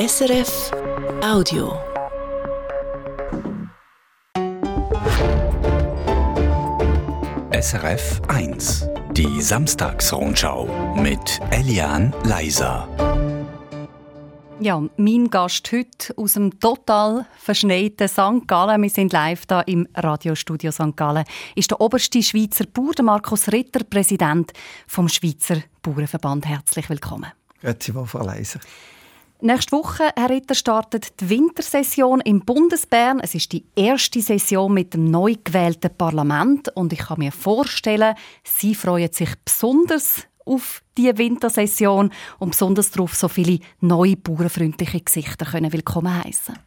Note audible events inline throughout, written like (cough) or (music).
SRF Audio. SRF 1. Die Samstagsrundschau mit Elian Leiser. Ja, mein Gast heute aus dem total verschneiten St. Gallen, wir sind live da im Radiostudio St. Gallen, ist der oberste Schweizer Bauer, Markus Ritter, Präsident vom Schweizer Bauernverband. Herzlich willkommen. Grüezi Frau Leiser. Nächste Woche, Herr Ritter, startet die Wintersession im Bundesbern. Es ist die erste Session mit dem neu gewählten Parlament und ich kann mir vorstellen, Sie freuen sich besonders auf die Wintersession und besonders darauf, so viele neue bauernfreundliche Gesichter können willkommen heißen.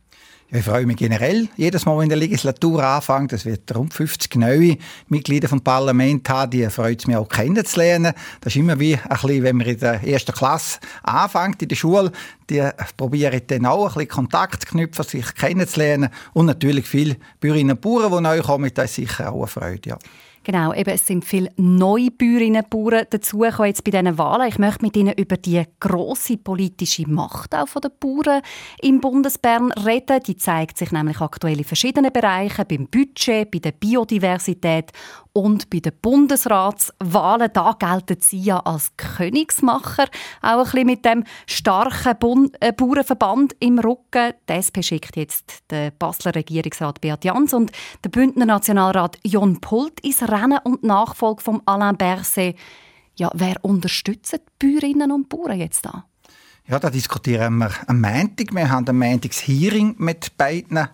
Ich freue mich generell jedes Mal, wenn die Legislatur anfängt. Es wird rund 50 neue Mitglieder vom Parlament haben. Die freut es mich auch kennenzulernen. Das ist immer wie ein bisschen, wenn man in der ersten Klasse anfängt in der Schule. Die probieren dann auch ein bisschen Kontakt zu knüpfen, sich kennenzulernen. Und natürlich viele Bäuerinnen und Bauern, die neu kommen. Das ist sicher auch eine Freude. Ja. Genau, eben, es sind viele neue Bäuerinnen und Bauern dazugekommen jetzt bei diesen Wahlen. Ich möchte mit Ihnen über die grosse politische Macht auch der Bauern im Bundesbern reden. Die zeigt sich nämlich aktuell in verschiedenen Bereichen, beim Budget, bei der Biodiversität und bei den Bundesratswahlen. Da gelten Sie ja als Königsmacher, auch ein bisschen mit dem starken Bund äh, Bauernverband im Rücken. Die SP schickt jetzt den Basler Regierungsrat Beat Jans und der Bündner Nationalrat Jon Pult ins Rennen und Nachfolge von Alain Berset. Ja, wer unterstützt die Bäuerinnen und Bauern jetzt da? Ja, da diskutieren wir am Montag. Wir haben ein Montags Hearing mit beiden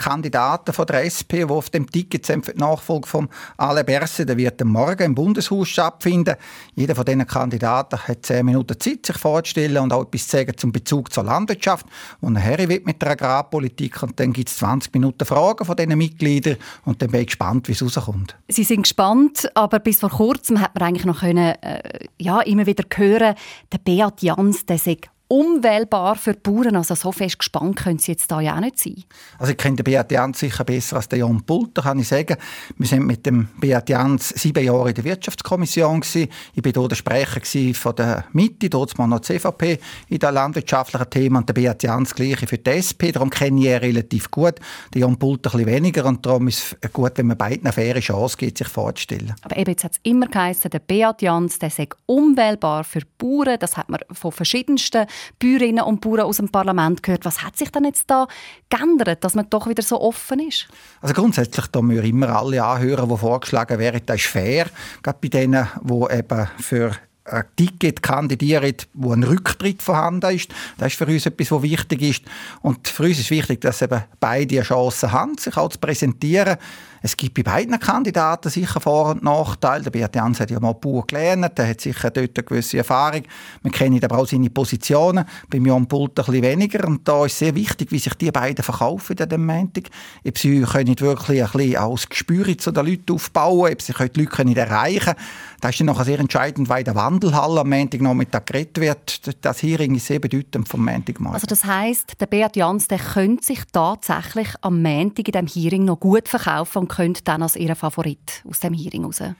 Kandidaten von der SP, die auf dem Ticket für die Nachfolge von Ale Berse. Der wird morgen im Bundeshaus stattfinden. Jeder von diesen Kandidaten hat zehn Minuten Zeit, sich vorzustellen und auch etwas zu sagen zum Bezug zur Landwirtschaft, wo er wird mit der Agrarpolitik. Und dann gibt es 20 Minuten Fragen von diesen Mitgliedern und dann bin ich gespannt, wie es rauskommt. Sie sind gespannt, aber bis vor kurzem hat man eigentlich noch können, äh, ja, immer wieder hören, der Beat Jans, der sagt unwählbar für die Bauern. Also so fest gespannt können sie jetzt da ja auch nicht sein. Also ich kenne den Beat Jans sicher besser als den Jan Pulter, kann ich sagen. Wir sind mit dem Beat Jans sieben Jahre in der Wirtschaftskommission gewesen. Ich war dort der Sprecher von der Mitte, dort mal noch die CVP in den landwirtschaftlichen Themen und der Beat Jans gleiche für die SP. Darum kenne ich ihn relativ gut. Den Jan Pulter ein bisschen weniger und darum ist es gut, wenn man beiden eine faire Chance gibt, sich vorzustellen. Aber eben, jetzt hat es immer geheißen, der Beat Jans, der sei unwählbar für die Bauern. Das hat man von verschiedensten Bäuerinnen und Bauern aus dem Parlament gehört. Was hat sich denn jetzt da geändert, dass man doch wieder so offen ist? Also grundsätzlich da müssen wir immer alle anhören, die vorgeschlagen werden. Das ist fair, gerade bei denen, die eben für ein Ticket kandidieren, wo ein Rücktritt vorhanden ist. Das ist für uns etwas, was wichtig ist. Und für uns ist wichtig, dass eben beide eine Chance haben, sich auch zu präsentieren. Es gibt bei beiden Kandidaten sicher Vor- und Nachteile. Der Beat Jans hat ja mal Bauer gelernt, der hat sicher dort eine gewisse Erfahrung. Wir kennen aber auch seine Positionen. Beim Jan Pult ein bisschen weniger. Und da ist sehr wichtig, wie sich die beiden verkaufen in dem Montag. Ob sie können wirklich ein bisschen als Gespür zu den Leuten aufbauen, ob sie die Leute erreichen können. Das ist dann nachher sehr entscheidend, weil der Wandelhalle am Montag Nachmittag geredet wird. Das Hearing ist sehr bedeutend vom Montagmorgen. Also das heisst, der Beat Jans der könnte sich tatsächlich am Montag in diesem Hearing noch gut verkaufen könnte dann als ihr Favorit aus dem Hearing rauskommen?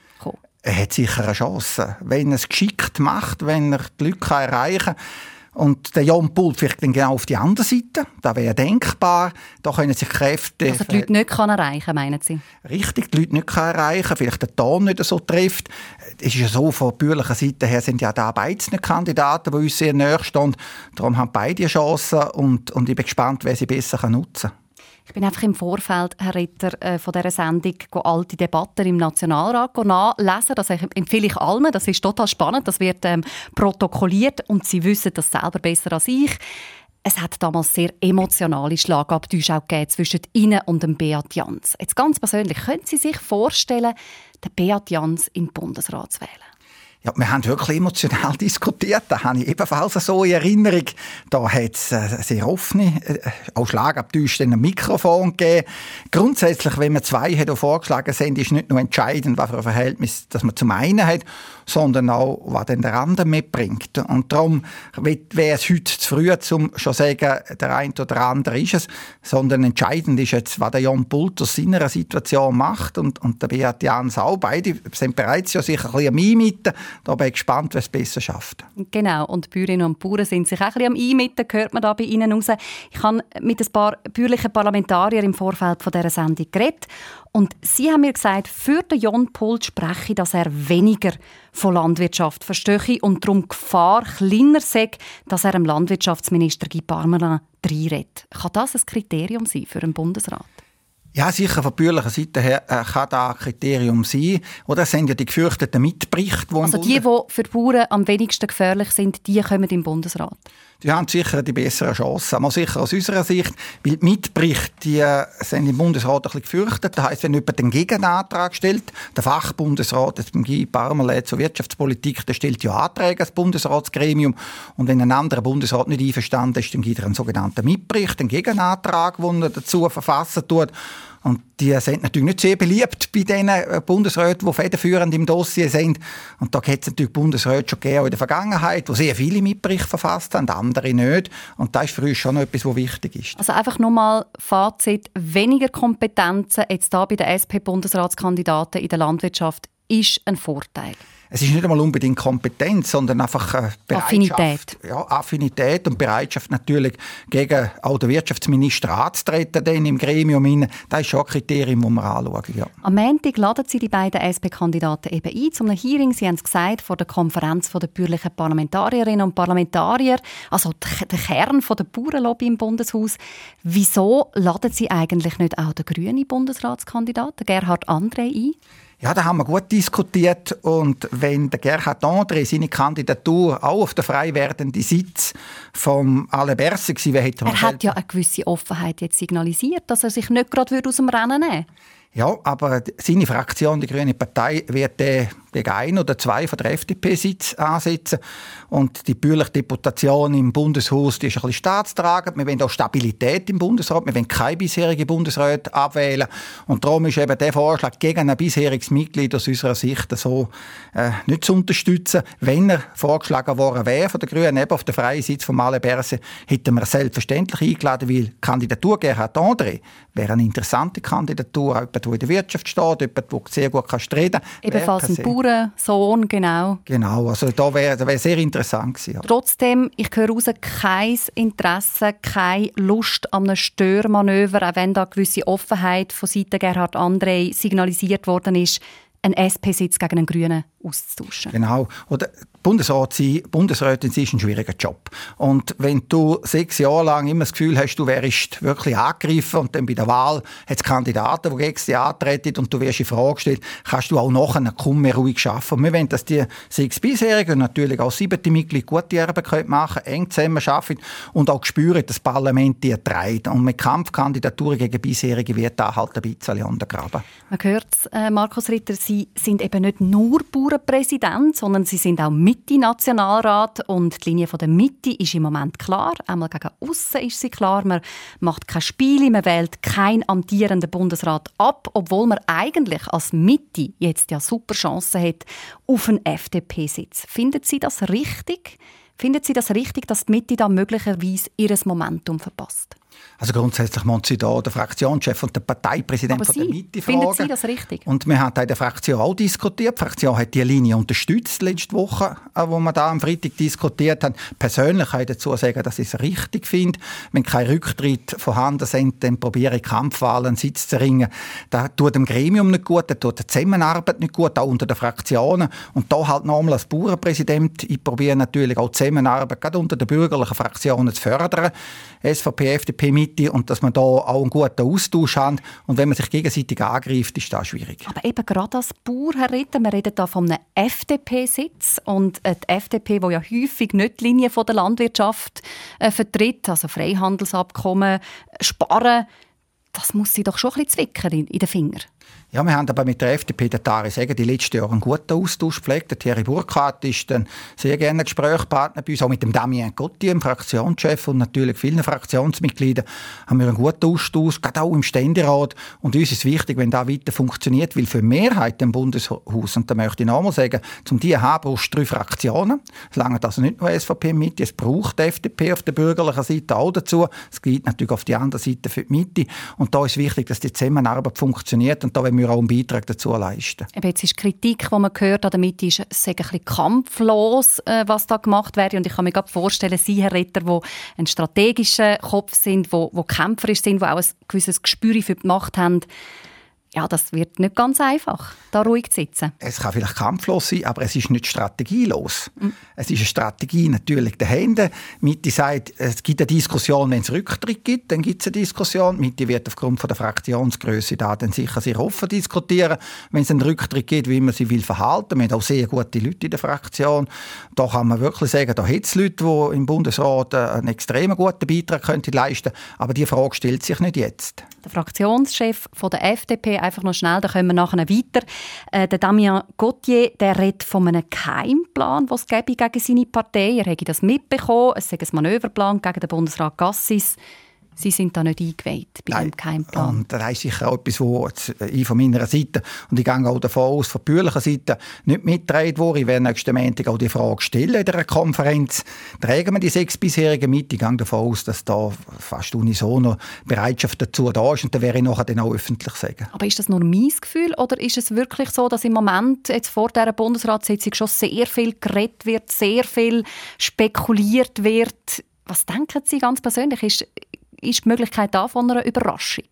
Er hat sicher eine Chance. Wenn er es geschickt macht, wenn er die Leute erreichen kann, und der Jon Pult vielleicht dann genau auf die andere Seite. Das wäre denkbar. Da können sich Kräfte... Also die Leute nicht kann erreichen meinen Sie? Richtig, die Leute nicht kann erreichen Vielleicht der Ton nicht so trifft. Es ist ja so, von bürgerlicher Seite her sind ja da beide Kandidaten, die uns sehr nahe stehen. Darum haben beide Chancen und, und ich bin gespannt, wer sie besser nutzen kann. Ich bin einfach im Vorfeld, Herr Ritter, äh, von dieser Sendung alte Debatten im Nationalrat nachlesen. Das empfehle ich allen. Das ist total spannend. Das wird ähm, protokolliert und Sie wissen das selber besser als ich. Es hat damals sehr emotionale Schlagabtäusche auch gegeben zwischen Ihnen und dem Beat Jans. Jetzt ganz persönlich, können Sie sich vorstellen, den Beat Jans den Bundesrat zu wählen? Ja, wir haben wirklich emotional (laughs) diskutiert. Da habe ich ebenfalls so in Erinnerung. Da hat es äh, sehr offene, äh, auch Schlagabtäusche ein Mikrofon gegeben. Grundsätzlich, wenn man zwei hat vorgeschlagen sind, ist nicht nur entscheidend, was für ein Verhältnis dass man zum einen hat, sondern auch, was dann der andere mitbringt. Und darum wäre es heute zu früh, um schon zu sagen, der eine oder der andere ist es, sondern entscheidend ist jetzt, was der Jan Pult aus seiner Situation macht und, und der Beat Jans auch. Beide sind bereits ja sicher ein bisschen Mimite Da bin ich gespannt, wer es besser schafft. Genau, und die Bäuerinnen und Bauern sind sich auch ein bisschen am Einmitten, hört man da bei Ihnen raus. Ich habe mit ein paar bäuerlichen Parlamentariern im Vorfeld von dieser Sendung geredet und sie haben mir gesagt, für den Jon Pult spreche, dass er weniger von Landwirtschaft verstehe und darum Gefahr kleiner sei, dass er dem Landwirtschaftsminister Guy Parmelin reinredet. Kann das ein Kriterium sein für einen Bundesrat? Ja, sicher von bürgerlicher Seite her äh, kann das ein Kriterium sein. Oder es sind ja die gefürchteten Mitberichte, die Also die, die für die Bauern am wenigsten gefährlich sind, die kommen im Bundesrat? Die haben sicher die besseren Chancen. Aber sicher aus unserer Sicht, weil die Mitberichte die äh, sind im Bundesrat ein bisschen gefürchtet. Das heisst, wenn jemand den Gegenantrag stellt, der Fachbundesrat, jetzt beim Guy Parmelin zur Wirtschaftspolitik, der stellt ja Anträge als Bundesratsgremium. Und wenn ein anderer Bundesrat nicht einverstanden ist, dann gibt er einen sogenannten Mitbericht, einen Gegenantrag, den er dazu verfassen tut. Und die sind natürlich nicht sehr beliebt bei den äh, Bundesräten, die federführend im Dossier sind. Und da hat es natürlich Bundesräte schon gegeben in der Vergangenheit, die sehr viele Mitberichte verfasst haben, andere nicht. Und das ist für uns schon etwas, was wichtig ist. Also einfach nochmal Fazit, weniger Kompetenzen jetzt da bei den SP-Bundesratskandidaten in der Landwirtschaft ist ein Vorteil es ist nicht einmal unbedingt Kompetenz, sondern einfach äh, Affinität. Ja, Affinität und Bereitschaft natürlich gegen auch den Wirtschaftsminister anzutreten dann im Gremium. Das ist schon ein Kriterium, das wir anschauen. Ja. Am Montag laden Sie die beiden SP-Kandidaten eben ein zu einem Hearing, Sie haben es gesagt, vor der Konferenz der bürgerlichen Parlamentarierinnen und Parlamentarier, also der Kern der Bauernlobby im Bundeshaus. Wieso laden Sie eigentlich nicht auch den grünen Bundesratskandidaten Gerhard André ein? Ja, da haben wir gut diskutiert und wenn der Gerhard André seine Kandidatur auch auf den frei werdenden Sitz vom Alain Berset gewesen wäre, hätte Er hat ja eine gewisse Offenheit jetzt signalisiert, dass er sich nicht gerade aus dem Rennen nehmen würde. Ja, aber seine Fraktion, die Grüne Partei, wird den gegen ein oder zwei von der FDP-Sitz ansetzen. Und die bürgerliche Deputation im Bundeshaus die ist ein bisschen staatstragend. Wir wollen auch Stabilität im Bundesrat. Wir wollen keine bisherige Bundesräte abwählen. Und darum ist eben der Vorschlag gegen ein bisheriges Mitglied aus unserer Sicht so äh, nicht zu unterstützen. Wenn er vorgeschlagen worden wäre von der Grünen, eben auf der freien Sitz von Male Berse, hätten wir selbstverständlich eingeladen, weil die Kandidatur Gerhard André wäre eine interessante Kandidatur. Jemand, der in der Wirtschaft steht, jemand, der sehr gut reden kann. Ebenfalls ein Bauernsohn, genau. Genau, also da wäre wär sehr interessant gewesen. Ja. Trotzdem, ich höre raus, kein Interesse, keine Lust an einem Störmanöver, auch wenn da gewisse Offenheit von Seiten Gerhard André signalisiert worden ist, einen SP-Sitz gegen einen Grünen auszutauschen. Genau. Oder Bundesrat sein, Bundesrätin sein, ist ein schwieriger Job. Und wenn du sechs Jahre lang immer das Gefühl hast, du wärst wirklich angegriffen und dann bei der Wahl hat es Kandidaten, die gegen dich antreten und du wirst in Frage gestellt, kannst du auch nachher kaum mehr ruhig arbeiten. Und wir wollen, dass die sechs bisherigen und natürlich auch siebte Mitglieder gute Arbeit machen können, eng zusammen arbeiten und auch spüren, dass das Parlament die trägt. Und mit Kampfkandidaturen gegen bisherige wird da halt ein bisschen untergraben. Man hört äh, Markus Ritter, Sie sind eben nicht nur Bauernpräsident, sondern Sie sind auch Mitte-Nationalrat und die Linie der Mitte ist im Moment klar. Einmal gegen außen ist sie klar. Man macht keine Spiele, man wählt keinen amtierenden Bundesrat ab, obwohl man eigentlich als Mitte jetzt ja super Chancen hat auf einen FDP-Sitz. Finden Sie das richtig? Finden Sie das richtig, dass die Mitte da möglicherweise ihr Momentum verpasst? Also grundsätzlich muss sie da der Fraktionschef und der Parteipräsident von der Mitte fragen. Finden Sie das richtig? Und wir haben in der Fraktion auch diskutiert. Die Fraktion hat die Linie unterstützt letzte Woche, äh, wo wir da am Freitag diskutiert haben. Persönlich kann ich dazu sagen, dass ich es richtig finde. Wenn kein Rücktritt vorhanden sind, dann probiere ich Kampfwahlen einen Sitz zu ringen. Das tut dem Gremium nicht gut, das tut der Zusammenarbeit nicht gut, auch unter den Fraktionen. Und da halt nochmal als Bauernpräsident, ich probiere natürlich auch die Zusammenarbeit gerade unter den bürgerlichen Fraktionen zu fördern. SVP, FDP, Mitte und dass man da auch einen guten Austausch hat. Und wenn man sich gegenseitig angreift, ist das schwierig. Aber eben gerade als Bauer, Herr Ritter, wir reden hier von einem FDP-Sitz und die FDP, die ja häufig nicht die Linie der Landwirtschaft äh, vertritt, also Freihandelsabkommen, Sparen, das muss sie doch schon ein bisschen zwicken in, in den Fingern. Ja, wir haben aber mit der FDP, der Tari sagen, die letzten Jahre einen guten Austausch gepflegt. Der Thierry Burkhardt ist ein sehr gerne Gesprächspartner bei uns, auch mit dem Damien Gotti, dem Fraktionschef und natürlich vielen Fraktionsmitgliedern haben wir einen guten Austausch, gerade auch im Ständerat. Und uns ist wichtig, wenn das weiter funktioniert, weil für Mehrheit im Bundeshaus, und da möchte ich nochmal sagen, zum die haben brauchst drei Fraktionen. Es langt also nicht nur SVP Mitte, es braucht die FDP auf der bürgerlichen Seite auch dazu. Es geht natürlich auf die andere Seite für die Mitte. Und da ist wichtig, dass die Zusammenarbeit funktioniert. Und da wollen wir auch einen Beitrag dazu leisten. Eben jetzt ist Kritik, die man hört, damit ist es ein bisschen kampflos, äh, was da gemacht wird. Und ich kann mir gerade vorstellen, Sie, Herr Retter, die ein strategischer Kopf sind, wo, wo kämpferisch sind, die auch ein gewisses Gespür für die Macht haben, ja, das wird nicht ganz einfach, da ruhig zu sitzen. Es kann vielleicht kampflos sein, aber es ist nicht strategielos. Mhm. Es ist eine Strategie natürlich der Hände. Mitte sagt, es gibt eine Diskussion, wenn es Rücktritt gibt, dann gibt es eine Diskussion. Mitte wird aufgrund von der Fraktionsgröße da dann sicher sehr offen diskutieren, wenn es einen Rücktritt gibt, wie man sich will verhalten. Wir haben auch sehr gute Leute in der Fraktion. Da kann man wirklich sagen, da hat es Leute, die im Bundesrat einen extrem guten Beitrag könnten leisten könnten. Aber die Frage stellt sich nicht jetzt. Der Fraktionschef von der FDP einfach noch schnell, da kommen wir nachher weiter. Äh, der Damien Gauthier, der redet von einem Keimplan, was es gegen seine Partei. Er hätte das mitbekommen. Es sei ein Manöverplan gegen den Bundesrat Gassis. Sie sind da nicht eingeweiht bei Nein. dem Keimplan. Und das ist sicher auch etwas, was ich von meiner Seite und ich gehe auch davon aus, von der bürgerlichen Seite nicht mitgetragen wurde. Ich werde nächsten Montag auch die Frage stellen in der Konferenz. Tragen wir die sechs bisherigen mit? Ich gehe davon aus, dass da fast unisono Bereitschaft dazu da ist und dann werde ich nachher dann auch öffentlich sagen. Aber ist das nur mein Gefühl oder ist es wirklich so, dass im Moment jetzt vor dieser Bundesratssitzung schon sehr viel geredet wird, sehr viel spekuliert wird? Was denken Sie ganz persönlich? Ist, ist die Möglichkeit da von einer Überraschung?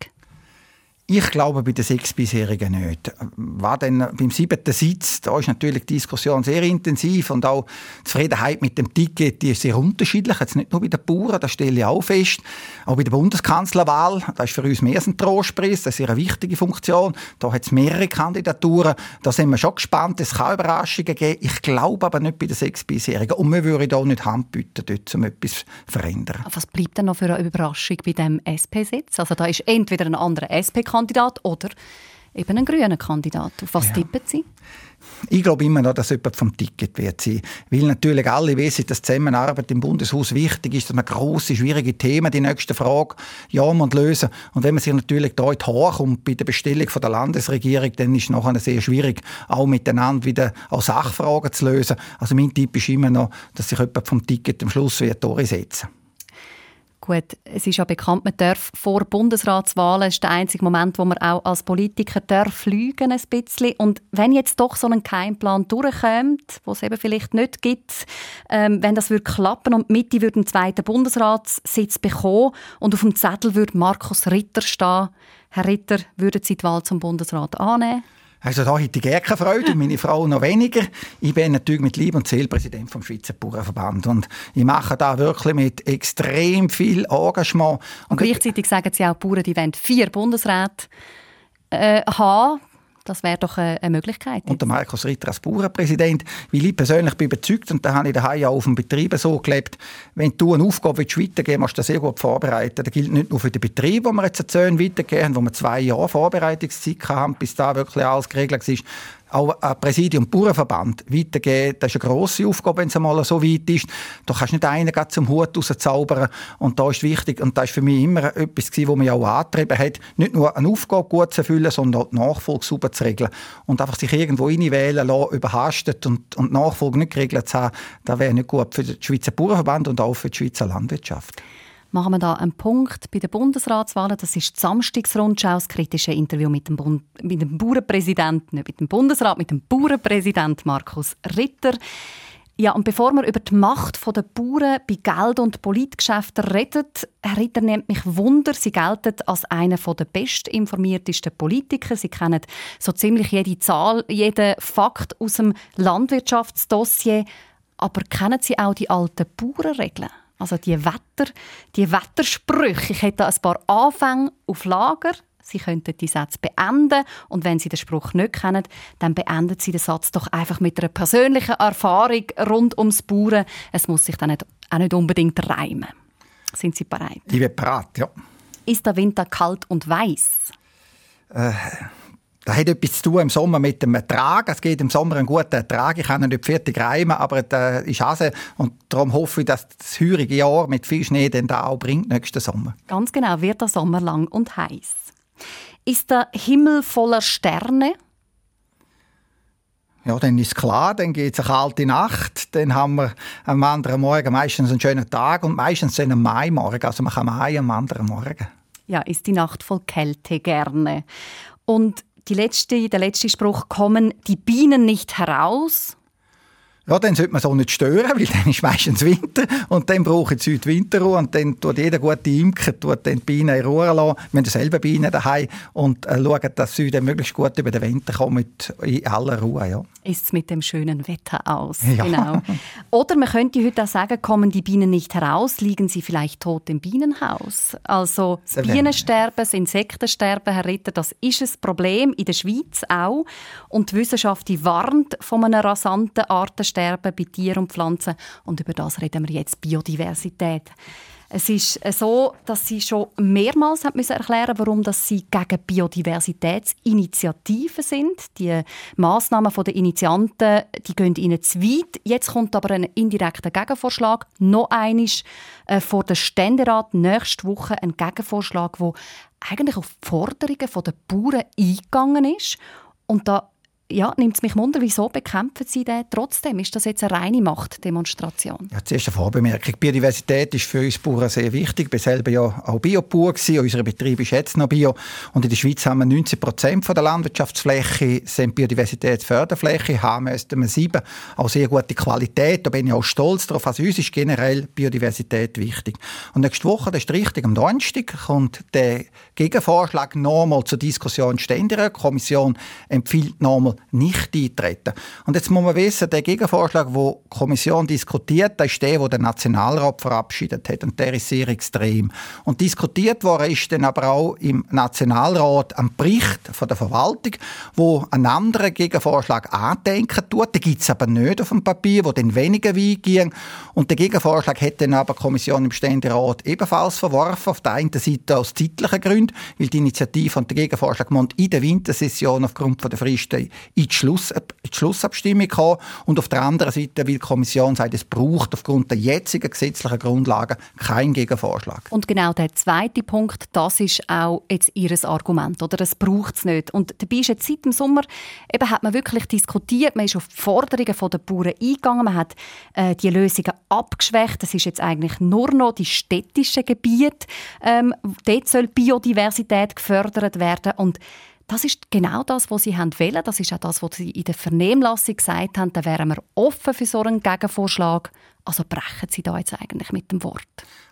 Ich glaube bei den sechs bisherigen nicht. War denn beim siebten Sitz, da ist natürlich die Diskussion sehr intensiv und auch die Zufriedenheit mit dem Ticket, die ist sehr unterschiedlich. Jetzt nicht nur bei den Bauern, das stelle ich auch fest. Auch bei der Bundeskanzlerwahl, das ist für uns mehr ein Trostpreis, das ist eine wichtige Funktion. Da hat es mehrere Kandidaturen. Da sind wir schon gespannt. Es kann Überraschungen geben. Ich glaube aber nicht bei den sechs bisherigen. Und wir würden da nicht Hand bieten, dort, um etwas zu verändern. Was bleibt denn noch für eine Überraschung bei dem SP-Sitz? Also da ist entweder ein anderer SP-Kandidat Kandidat oder eben einen grünen Kandidat. Auf was ja. tippen Sie? Ich glaube immer noch, dass jemand vom Ticket wird sein. Weil natürlich alle wissen, dass die Zusammenarbeit im Bundeshaus wichtig ist, dass man grosse, schwierige Themen, die nächste Frage, ja, man lösen. Und wenn man sich natürlich dort hochkommt bei der Bestellung von der Landesregierung, dann ist es nachher sehr schwierig, auch miteinander wieder auch Sachfragen zu lösen. Also mein Tipp ist immer noch, dass sich jemand vom Ticket am Schluss wird durchsetzen wird. Gut, es ist ja bekannt, man darf vor Bundesratswahlen, ist der einzige Moment, wo man auch als Politiker darf fliegen ein bisschen. Und wenn jetzt doch so ein Keimplan durchkommt, wo es eben vielleicht nicht gibt, ähm, wenn das würde klappen und Mitte würde einen zweiten Bundesratssitz bekommen und auf dem Zettel würde Markus Ritter stehen, Herr Ritter, würden Sie die Wahl zum Bundesrat annehmen? Also da hätte ich gerne keine Freude und meine Frau noch weniger. Ich bin natürlich mit Liebe und Seele Präsident vom Schweizer Bauernverband und ich mache da wirklich mit extrem viel Engagement. Und, und gleichzeitig sagen Sie auch, die Bauern die wollen vier Bundesräte äh, haben. Das wäre doch eine Möglichkeit. Und der Markus Ritter als Bauernpräsident, weil ich persönlich bin überzeugt, und da habe ich daheim auch auf dem Betrieb so gelebt, wenn du eine Aufgabe weitergeben willst, musst du das sehr gut vorbereiten. Das gilt nicht nur für den Betrieb, wo wir jetzt eine weitergeben, wo wir zwei Jahre Vorbereitungszeit haben, bis da wirklich alles geregelt ist, auch ein Präsidium Bauernverband weitergeben, das ist eine grosse Aufgabe, wenn es einmal so weit ist. Da kannst nicht einen zum Hut rauszaubern. Und da ist wichtig, und das ist für mich immer etwas was mich auch angetrieben hat, nicht nur eine Aufgabe gut zu erfüllen, sondern auch die Nachfolge sauber zu regeln. Und einfach sich irgendwo reinwählen lassen, überhastet und, und Nachfolge nicht geregelt zu haben, das wäre nicht gut für den Schweizer Bauernverband und auch für die Schweizer Landwirtschaft machen wir da einen Punkt bei den Bundesratswahlen. Das ist die Samstagsrundschau, das kritische Interview mit dem, Bund mit dem Bauernpräsidenten, nicht mit dem Bundesrat, mit dem Bauernpräsident Markus Ritter. Ja, und bevor wir über die Macht der Bauern bei Geld- und Politgeschäften reden, Herr Ritter nimmt mich Wunder. Sie gelten als einer der bestinformiertesten Politiker. Sie kennen so ziemlich jede Zahl, jeden Fakt aus dem Landwirtschaftsdossier. Aber kennen Sie auch die alten Bauernregeln? Also die Wetter, die Wettersprüche. Ich hätte ein paar Anfänge auf Lager. Sie könnten die Sätze beenden und wenn Sie den Spruch nicht kennen, dann beenden Sie den Satz doch einfach mit einer persönlichen Erfahrung rund ums Bauern. Es muss sich dann nicht, auch nicht unbedingt reimen. Sind Sie bereit? Ich bin bereit, ja. Ist der Winter kalt und weiß? Äh, das hat etwas zu tun im Sommer mit dem Ertrag. Es geht im Sommer einen guten Ertrag. Ich kann ihn nicht fertig reimen, aber das ist Hase. Und darum hoffe ich, dass das heurige Jahr mit viel Schnee dann da auch bringt nächsten Sommer. Ganz genau, wird der Sommer lang und heiß. Ist der Himmel voller Sterne? Ja, dann ist klar, dann geht es eine kalte Nacht, dann haben wir am anderen Morgen meistens einen schönen Tag und meistens einen Maimorgen, also man kann Mai am anderen Morgen. Ja, ist die Nacht voll Kälte gerne. Und die letzte, der letzte Spruch, kommen die Bienen nicht heraus, ja, dann sollte man so nicht stören, (laughs) weil dann ist meistens Winter und dann brauchen sie die Winterruhe und dann tut jeder gute Imker tut dann die Bienen in Ruhe lassen. Wir haben selber Bienen daheim und äh, schauen, dass sie dann möglichst gut über den Winter kommen in aller Ruhe. Ja. Ist es mit dem schönen Wetter aus. Ja. Genau. (laughs) Oder man könnte heute auch sagen, kommen die Bienen nicht heraus, liegen sie vielleicht tot im Bienenhaus. Also das Bienensterben, das Insektensterben, Herr Ritter, das ist ein Problem in der Schweiz auch. Und die Wissenschaft die warnt von einem rasanten Artensterben Artensterben bei Tieren und Pflanzen. Und über das reden wir jetzt, Biodiversität. Es ist so, dass sie schon mehrmals haben müssen erklären warum dass sie gegen Biodiversitätsinitiativen sind. Die Massnahmen der Initianten die gehen ihnen zu weit. Jetzt kommt aber ein indirekter Gegenvorschlag. Noch einisch äh, vor der Ständerat nächste Woche ein Gegenvorschlag, wo eigentlich auf die Forderungen der Bauern eingegangen ist. Und da ja, nimmt es mich wunder, wieso bekämpfen Sie den trotzdem? Ist das jetzt eine reine Machtdemonstration? Ja, zuerst eine Vorbemerkung. Biodiversität ist für uns Bauern sehr wichtig. Ich war selber ja auch Biobauer. Unser Betrieb ist jetzt noch Bio. Und in der Schweiz haben wir 90 Prozent der Landwirtschaftsfläche sind Biodiversitätsförderfläche, haben müssten wir sieben. Auch sehr gute Qualität. Da bin ich auch stolz darauf. Also uns ist generell Biodiversität wichtig. Und nächste Woche, das ist richtig, am Donnerstag kommt der Gegenvorschlag nochmal zur Diskussion ständiger. Die Kommission empfiehlt nochmal nicht eintreten. Und jetzt muss man wissen, der Gegenvorschlag, den die Kommission diskutiert, das ist der, den der Nationalrat verabschiedet hat. Und der ist sehr extrem. Und diskutiert worden ist dann aber auch im Nationalrat ein Bericht von der Verwaltung, wo einen anderen Gegenvorschlag andenken tut. Den gibt es aber nicht auf dem Papier, wo dann weniger weit. Und der Gegenvorschlag hat dann aber die Kommission im Ständerat ebenfalls verworfen. Auf der einen Seite aus zeitlichen Gründen, weil die Initiative und der Gegenvorschlag in der Wintersession aufgrund der Fristen in die, Schluss, in die Schlussabstimmung kommen. Und auf der anderen Seite, weil die Kommission sagt, es braucht aufgrund der jetzigen gesetzlichen Grundlagen keinen Gegenvorschlag. Und genau der zweite Punkt, das ist auch jetzt Ihr Argument, oder? Das braucht es nicht. Und dabei ist jetzt seit dem Sommer, eben hat man wirklich diskutiert, man ist auf die Forderungen der Bauern eingegangen, man hat äh, die Lösungen abgeschwächt. Das ist jetzt eigentlich nur noch die städtischen Gebiete. Ähm, dort soll Biodiversität gefördert werden und das ist genau das, was sie wollen. Das ist auch das, was sie in der Vernehmlassung gesagt haben. Da wären wir offen für so einen Gegenvorschlag. Also brechen Sie da jetzt eigentlich mit dem Wort?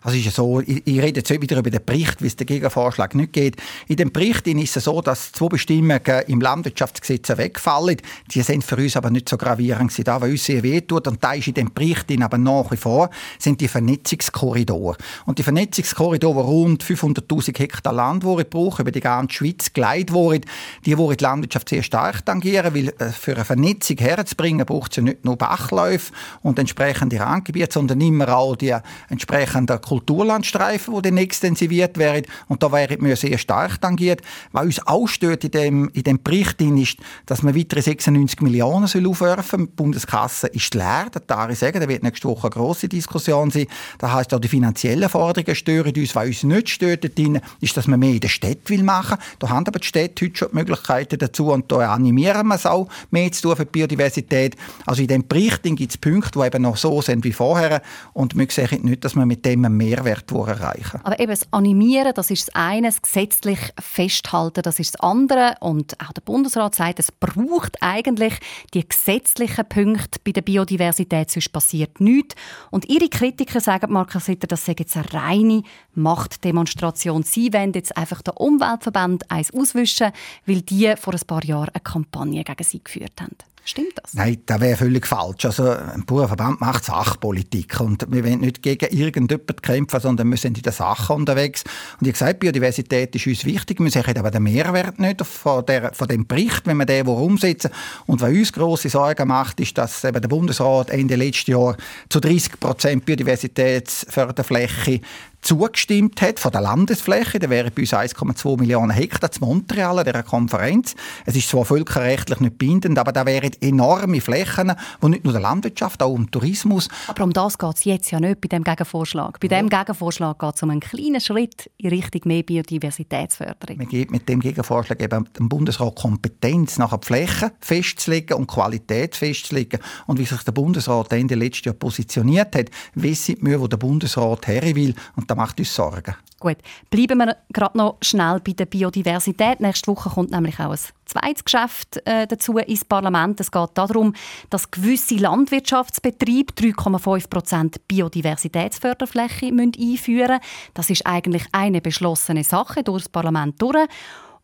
Also ist ja so, ich, ich rede jetzt wieder über den Bericht, wie es der Gegenvorschlag nicht geht. In dem Bericht ist es so, dass zwei Bestimmungen im Landwirtschaftsgesetz wegfallen. Die sind für uns aber nicht so gravierend. Da, was uns sehr wehtut, und da ist in dem Bericht aber nach wie vor, sind die Vernetzungskorridore. Und die Vernetzungskorridore, die rund 500'000 Hektar Land brauchen, über die ganze Schweiz geleitet wurden, die wollen die Landwirtschaft sehr stark tangieren, weil äh, für eine Vernetzung herzubringen, braucht sie nicht nur Bachläufe und entsprechende Randgebiete, Randgebiet, sondern immer auch die entsprechenden Kulturlandstreifen, die dann extensiviert werden. Und da wären wir sehr stark tangiert. Was uns auch stört in dem, in dem Bericht ist, dass man weitere 96 Millionen soll aufwerfen Die Bundeskasse ist leer, das darf ich sagen. Da wird nächste Woche eine grosse Diskussion sein. Das heisst, auch die finanziellen Forderungen stören uns. Was uns nicht stört, ist, dass man mehr in der Stadt will machen. Da haben aber die Städte heute schon die Möglichkeiten dazu und da animieren wir es auch, mehr zu tun für die Biodiversität. Also in dem Bericht gibt es Punkte, die eben noch so sind wie vorher. Und wir sehen nicht, dass wir mit dem einen Mehrwert erreichen Aber eben das Animieren, das ist das eine, das gesetzlich Festhalten, das ist das andere. Und auch der Bundesrat sagt, es braucht eigentlich die gesetzlichen Punkte bei der Biodiversität, sonst passiert nichts. Und ihre Kritiker sagen, Markus Sitter, das sei jetzt eine reine Machtdemonstration. Sie wollen jetzt einfach den Umweltverband eins auswischen, weil die vor ein paar Jahren eine Kampagne gegen sie geführt haben. Stimmt das? Nein, das wäre völlig falsch. Also ein Bauernverband macht Sachpolitik und wir wollen nicht gegen irgendjemanden kämpfen, sondern wir sind in der Sache unterwegs. Und ich gesagt, Biodiversität ist uns wichtig. Wir sehen aber den Mehrwert nicht von, der, von dem Bericht, wenn wir den umsetzen Und was uns grosse Sorgen macht, ist, dass eben der Bundesrat Ende letzten Jahr zu 30 Prozent Biodiversitätsförderfläche zugestimmt hat von der Landesfläche. Da wären bei uns 1,2 Millionen Hektar zu Montreal, der Konferenz. Es ist zwar völkerrechtlich nicht bindend, aber da wären enorme Flächen, die nicht nur der Landwirtschaft, auch um Tourismus. Aber um das geht es jetzt ja nicht bei dem Gegenvorschlag. Bei dem Gegenvorschlag geht es um einen kleinen Schritt in Richtung mehr Biodiversitätsförderung. Man gibt mit dem Gegenvorschlag eben dem Bundesrat Kompetenz, nachher die Flächen festzulegen und Qualität festzulegen. Und wie sich der Bundesrat Ende letztes Jahr positioniert hat, wissen wir, wo der Bundesrat her will. Und das macht uns Sorgen. Gut, bleiben wir gerade noch schnell bei der Biodiversität. Nächste Woche kommt nämlich auch ein zweites Geschäft äh, dazu ins Parlament. Es geht darum, dass gewisse Landwirtschaftsbetriebe 3,5 Prozent Biodiversitätsförderfläche einführen müssen. Das ist eigentlich eine beschlossene Sache durch das Parlament durch.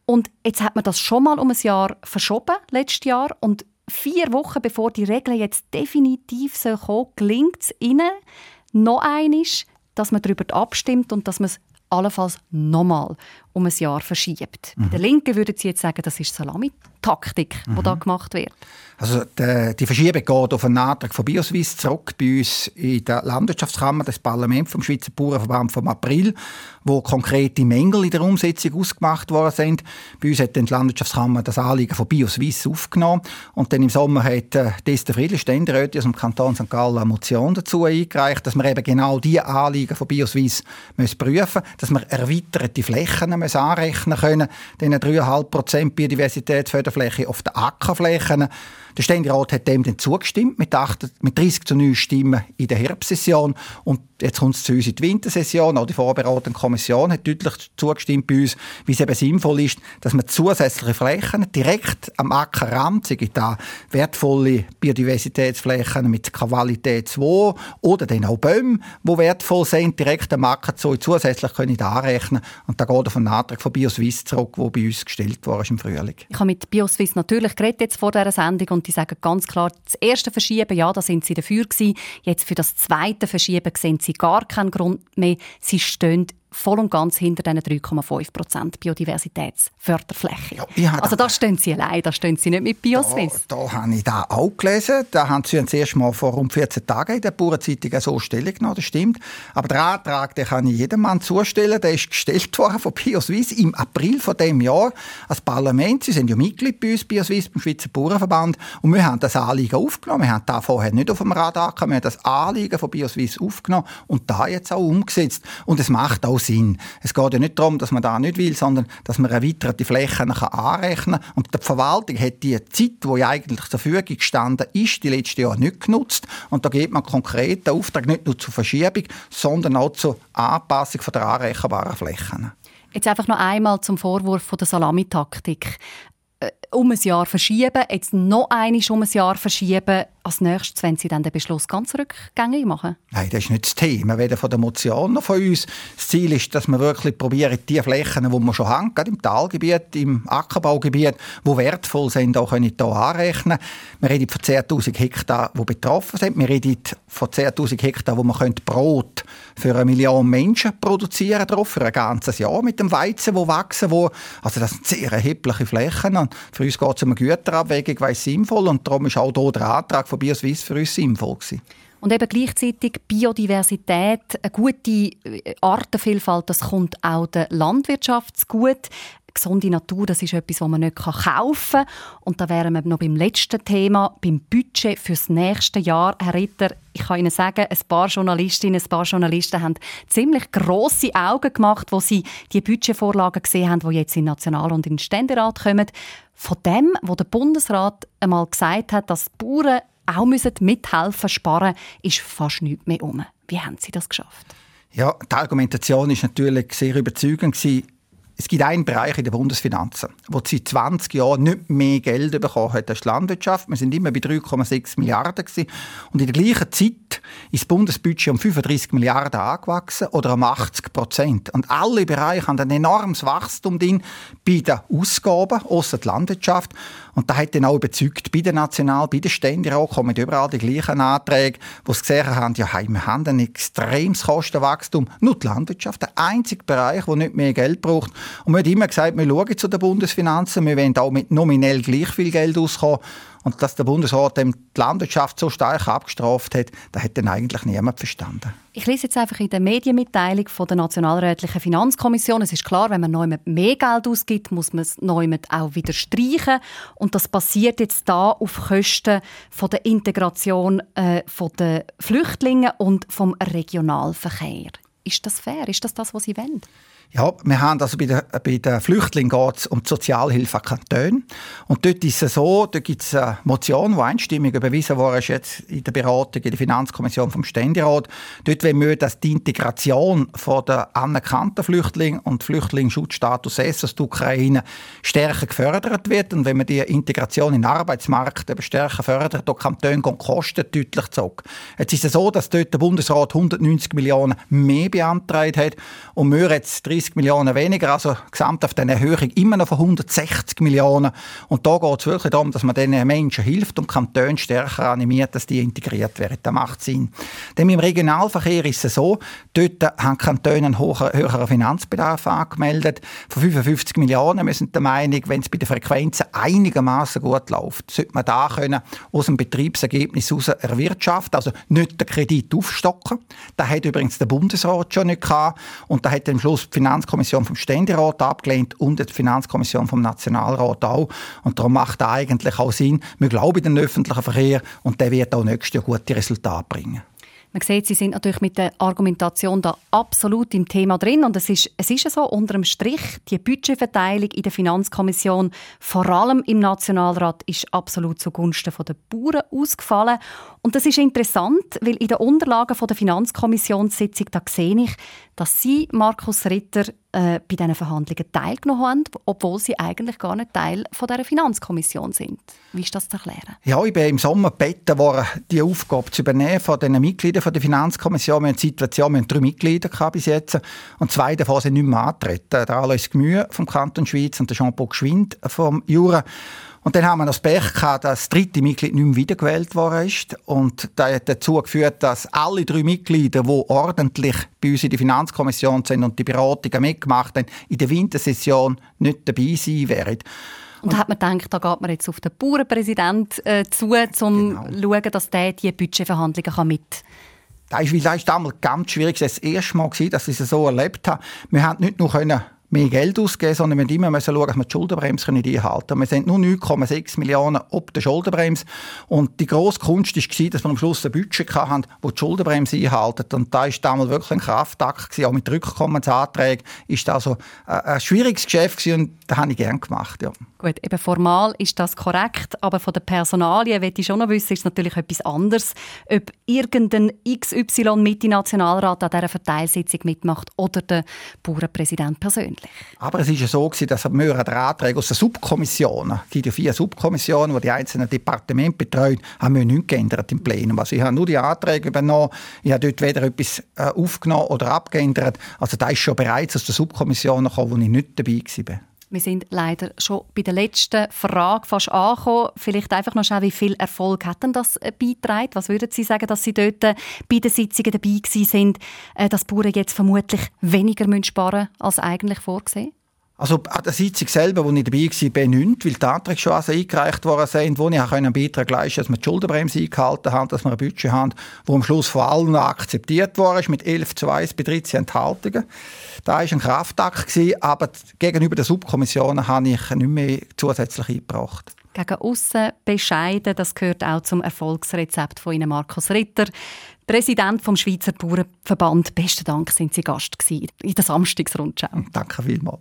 Und jetzt hat man das schon mal um ein Jahr verschoben, letztes Jahr. Und vier Wochen bevor die Regeln jetzt definitiv kommen gelingt es ihnen noch einmal, dass man darüber abstimmt und dass man es allenfalls nochmal um ein Jahr verschiebt. Mhm. Bei den Linken würden Sie jetzt sagen, das ist Salamitaktik, mhm. die da gemacht wird. Also die, die Verschiebung geht auf einen Antrag von Bioswiss zurück bei uns in der Landwirtschaftskammer des Parlaments vom Schweizer Bauernverband vom April, wo konkrete Mängel in der Umsetzung ausgemacht worden sind. Bei uns hat die Landwirtschaftskammer das Anliegen von Bioswiss aufgenommen und dann im Sommer hat äh, Dester Friedl, Ständerätin aus dem Kanton St. Gallen, eine Motion dazu eingereicht, dass wir eben genau diese Anliegen von Bioswiss prüfen müssen, dass wir erweiterte Flächen müssen anrechnen können, diese 3,5% Biodiversitätsförderfläche auf den Ackerflächen. Der Ständerat hat dem dann zugestimmt mit, 8, mit 30 zu 9 Stimmen in der Herbstsession und jetzt kommt es zu uns in die Wintersession. Auch die vorbereitende Kommission hat deutlich zugestimmt bei uns, wie es eben sinnvoll ist, dass man zusätzliche Flächen direkt am Ackerrand, sei da wertvolle Biodiversitätsflächen mit Qualität 2 oder dann auch Bäume, die wertvoll sind, direkt am Acker so zusätzlich können anrechnen und da geht einen Antrag von BioSwiss zurück, der bei uns gestellt wurde im Frühling. Ich habe mit BioSwiss natürlich geredet jetzt vor dieser Sendung und die sagen ganz klar, das erste Verschieben, ja, da sind sie dafür gewesen. Jetzt für das zweite Verschieben sehen sie gar keinen Grund mehr. Sie stehen voll und ganz hinter diesen 3,5 Prozent Biodiversitätsförderfläche. Ja, also da stehen Sie allein, da stehen Sie nicht mit Bioswiss. Da, da habe ich da auch gelesen. Da haben Sie das erste Mal vor rund 14 Tagen in der Bauernzeitung so Stellung genommen, das stimmt. Aber der Antrag, den kann ich jedem Mann zustellen, der ist gestellt (laughs) worden von Bioswiss im April von dem Jahr als Parlament. Sie sind ja Mitglied bei uns, Bioswiss, beim Schweizer Bauernverband. Und wir haben das Anliegen aufgenommen. Wir haben da vorher nicht auf dem Radar gehabt. Wir haben das Anliegen von Bioswiss aufgenommen und da jetzt auch umgesetzt. Und es macht auch Sinn. Es geht ja nicht darum, dass man da nicht will, sondern dass man erweiterte Flächen anrechnen kann. Und die Verwaltung hat die Zeit, die eigentlich zur Verfügung gestanden ist, die letzten Jahre nicht genutzt. Und da gibt man konkret den Auftrag nicht nur zur Verschiebung, sondern auch zur Anpassung der anrechenbaren Flächen. Jetzt einfach noch einmal zum Vorwurf der Salamitaktik. Äh, um ein Jahr verschieben, jetzt noch einmal um ein Jahr verschieben, als nächstes, wenn Sie dann den Beschluss ganz rückgängig machen? Nein, das ist nicht das Thema, weder von der Motion noch von uns. Das Ziel ist, dass wir wirklich probieren, die Flächen, die wir schon haben, gerade im Talgebiet, im Ackerbaugebiet, die wertvoll sind, auch hier anrechnen Wir reden von 10'000 Hektar, die betroffen sind. Wir reden von 10'000 Hektar, wo man Brot für eine Million Menschen produzieren drauf, für ein ganzes Jahr mit dem Weizen, wo wachsen, wo, also das sind sehr erhebliche Flächen und für uns geht es um eine Güterabwägung, weil es sinnvoll und darum ist auch hier der Antrag von BioSwiss für uns sinnvoll gewesen. Und eben gleichzeitig Biodiversität, eine gute äh, Artenvielfalt, das kommt auch der Landwirtschaft gut. Gesunde Natur, das ist etwas, das man nicht kaufen kann. Und da wären wir noch beim letzten Thema, beim Budget fürs nächste Jahr. Herr Ritter, ich kann Ihnen sagen, ein paar Journalistinnen, ein paar Journalisten haben ziemlich grosse Augen gemacht, wo sie die Budgetvorlagen gesehen haben, die jetzt in National- und in Ständerat kommen. Von dem, wo der Bundesrat einmal gesagt hat, dass Bauern auch mithelfen sparen, ist fast nichts mehr um. Wie haben Sie das geschafft? Ja, die Argumentation ist natürlich sehr überzeugend es gibt einen Bereich in den Bundesfinanzen, wo seit 20 Jahren nicht mehr Geld bekommen hat als die Landwirtschaft. Wir sind immer bei 3,6 Milliarden und in der gleichen Zeit ist das Bundesbudget um 35 Milliarden angewachsen oder um 80 Prozent. Und alle Bereiche haben ein enormes Wachstum drin bei den Ausgaben, außer die Landwirtschaft. Und da hat dann auch überzeugt, bei den National, bei den Ständerat kommen überall die gleichen Anträge, wo sie gesehen haben, ja, hey, wir haben ein extremes Kostenwachstum. Nur die Landwirtschaft, der einzige Bereich, der nicht mehr Geld braucht. Und wir haben immer gesagt, wir schauen zu den Bundesfinanzen, wir wollen auch mit nominell gleich viel Geld auskommen. Und dass der Bundesrat die Landwirtschaft so stark abgestraft hat, das hat dann eigentlich niemand verstanden. Ich lese jetzt einfach in der Medienmitteilung von der Nationalrätlichen Finanzkommission. Es ist klar, wenn man neu mehr Geld ausgibt, muss man es neu auch wieder streichen. Und das passiert jetzt da auf Kosten von der Integration äh, von der Flüchtlinge und vom Regionalverkehr. Ist das fair? Ist das das, was Sie wollen? Ja, wir haben also bei den, bei den Flüchtlingen geht um die Sozialhilfe an Kantonen. Und dort ist es so, da gibt es eine Motion, die einstimmig überwiesen wurde, jetzt in der Beratung in der Finanzkommission vom Ständerat. Dort wollen wir, dass die Integration von der anerkannten Flüchtlinge und Flüchtlingsschutzstatus S aus der Ukraine stärker gefördert wird. Und wenn man die Integration in den Arbeitsmarkt eben stärker fördert, dann Kantone gehen Kosten deutlich zurück. Jetzt ist es so, dass dort der Bundesrat 190 Millionen mehr beantragt hat und wir jetzt 30 30 Millionen weniger, also gesamt auf diese Erhöhung immer noch von 160 Millionen. Und da geht es wirklich darum, dass man diesen Menschen hilft und Kantone stärker animiert, dass die integriert werden. Das macht Sinn. Denn im Regionalverkehr ist es so, dort haben Kantone einen höheren Finanzbedarf angemeldet. Von 55 Millionen. Wir sind der Meinung, wenn es bei den Frequenzen einigermaßen gut läuft, sollte man da können aus dem Betriebsergebnis heraus erwirtschaften, also nicht den Kredit aufstocken. Das hat übrigens der Bundesrat schon nicht gehabt. Und da hat am Schluss die Finanzkommission vom Ständerat abgelehnt und die Finanzkommission vom Nationalrat auch. Und darum macht das eigentlich auch Sinn. Wir glauben in den öffentlichen Verkehr und der wird auch nächstes Jahr gute Resultate bringen. Man sieht, Sie sind natürlich mit der Argumentation da absolut im Thema drin. Und es ist, es ist so, unter dem Strich, die Budgetverteilung in der Finanzkommission, vor allem im Nationalrat, ist absolut zugunsten der Bauern ausgefallen. Und das ist interessant, weil in den Unterlagen der Finanzkommissionssitzung, da sehe ich, dass Sie, Markus Ritter, äh, bei diesen Verhandlungen teilgenommen haben, obwohl Sie eigentlich gar nicht Teil von dieser Finanzkommission sind. Wie ist das zu erklären? Ja, ich bin im Sommer gebeten worden, die Aufgabe zu übernehmen von den Mitgliedern der Finanzkommission. Wir haben die Situation, wir haben drei Mitglieder bis jetzt und zwei davon sind nicht mehr angetreten. Der Alois Gmühe vom Kanton Schweiz und der Jean-Paul Geschwind vom Jura. Und dann haben wir das Pech gehabt, dass das dritte Mitglied nicht mehr wiedergewählt worden ist. Und das hat dazu geführt, dass alle drei Mitglieder, die ordentlich bei uns in der Finanzkommission sind und die Beratungen mitgemacht haben, in der Wintersession nicht dabei sein werden. Und da hat man gedacht, da geht man jetzt auf den Bauernpräsident äh, zu, um zu genau. schauen, dass der die Budgetverhandlungen kann mit das ist, das ist damals ganz schwierig. Das war das erste Mal, dass ich es so erlebt habe. Wir haben nicht nur können mehr Geld ausgeben, sondern wir müssen immer schauen, dass wir die Schuldenbremse einhalten können. Wir sind nur 9,6 Millionen ob der Schuldenbremse. Und die grosse Kunst war, dass wir am Schluss ein Budget hatten, das die Schuldenbremse einhalten. Und da war damals wirklich ein Kraftakt. Auch mit Rückkommensanträgen ist das also ein schwieriges Geschäft und das habe ich gerne gemacht. Ja. Gut, eben formal ist das korrekt, aber von der Personalien will ich schon noch wissen, ist natürlich etwas anderes, ob irgendein XY mit Nationalrat an dieser Verteilsitzung mitmacht oder der Bauernpräsident persönlich. Aber es war ja so, dass mehrere Anträge aus den Subkommissionen, es gibt ja vier Subkommissionen, die die einzelnen Departemente betreuen, haben wir nichts geändert im Plenum. Also ich habe nur die Anträge übernommen, ich habe dort weder etwas äh, aufgenommen oder abgeändert. Also da ist schon bereits aus der Subkommission gekommen, wo ich nicht dabei war. Wir sind leider schon bei der letzten Frage fast angekommen. Vielleicht einfach noch schnell, wie viel Erfolg hat denn das äh, beitragen? Was würden Sie sagen, dass Sie dort äh, bei den Sitzungen dabei sind, äh, dass Bauern jetzt vermutlich weniger sparen müssen als eigentlich vorgesehen? Also an der Sitzung selber, wo ich dabei war, nicht, weil die Anträge schon also eingereicht worden sind, wo ich auch einen Beitrag leisten dass wir die Schuldenbremse eingehalten haben, dass wir ein Budget haben, das am Schluss von allen akzeptiert worden ist, mit 11 zu 1 bei 13 Enthaltungen. Da war ein Kraftakt, aber gegenüber der Subkommission habe ich nicht mehr zusätzlich eingebracht. Gegen aussen bescheiden, das gehört auch zum Erfolgsrezept von Ihnen, Markus Ritter. Präsident vom Schweizer Bauernverband. Besten Dank, sind Sie Gast in der Samstagsrundschau. Danke vielmals.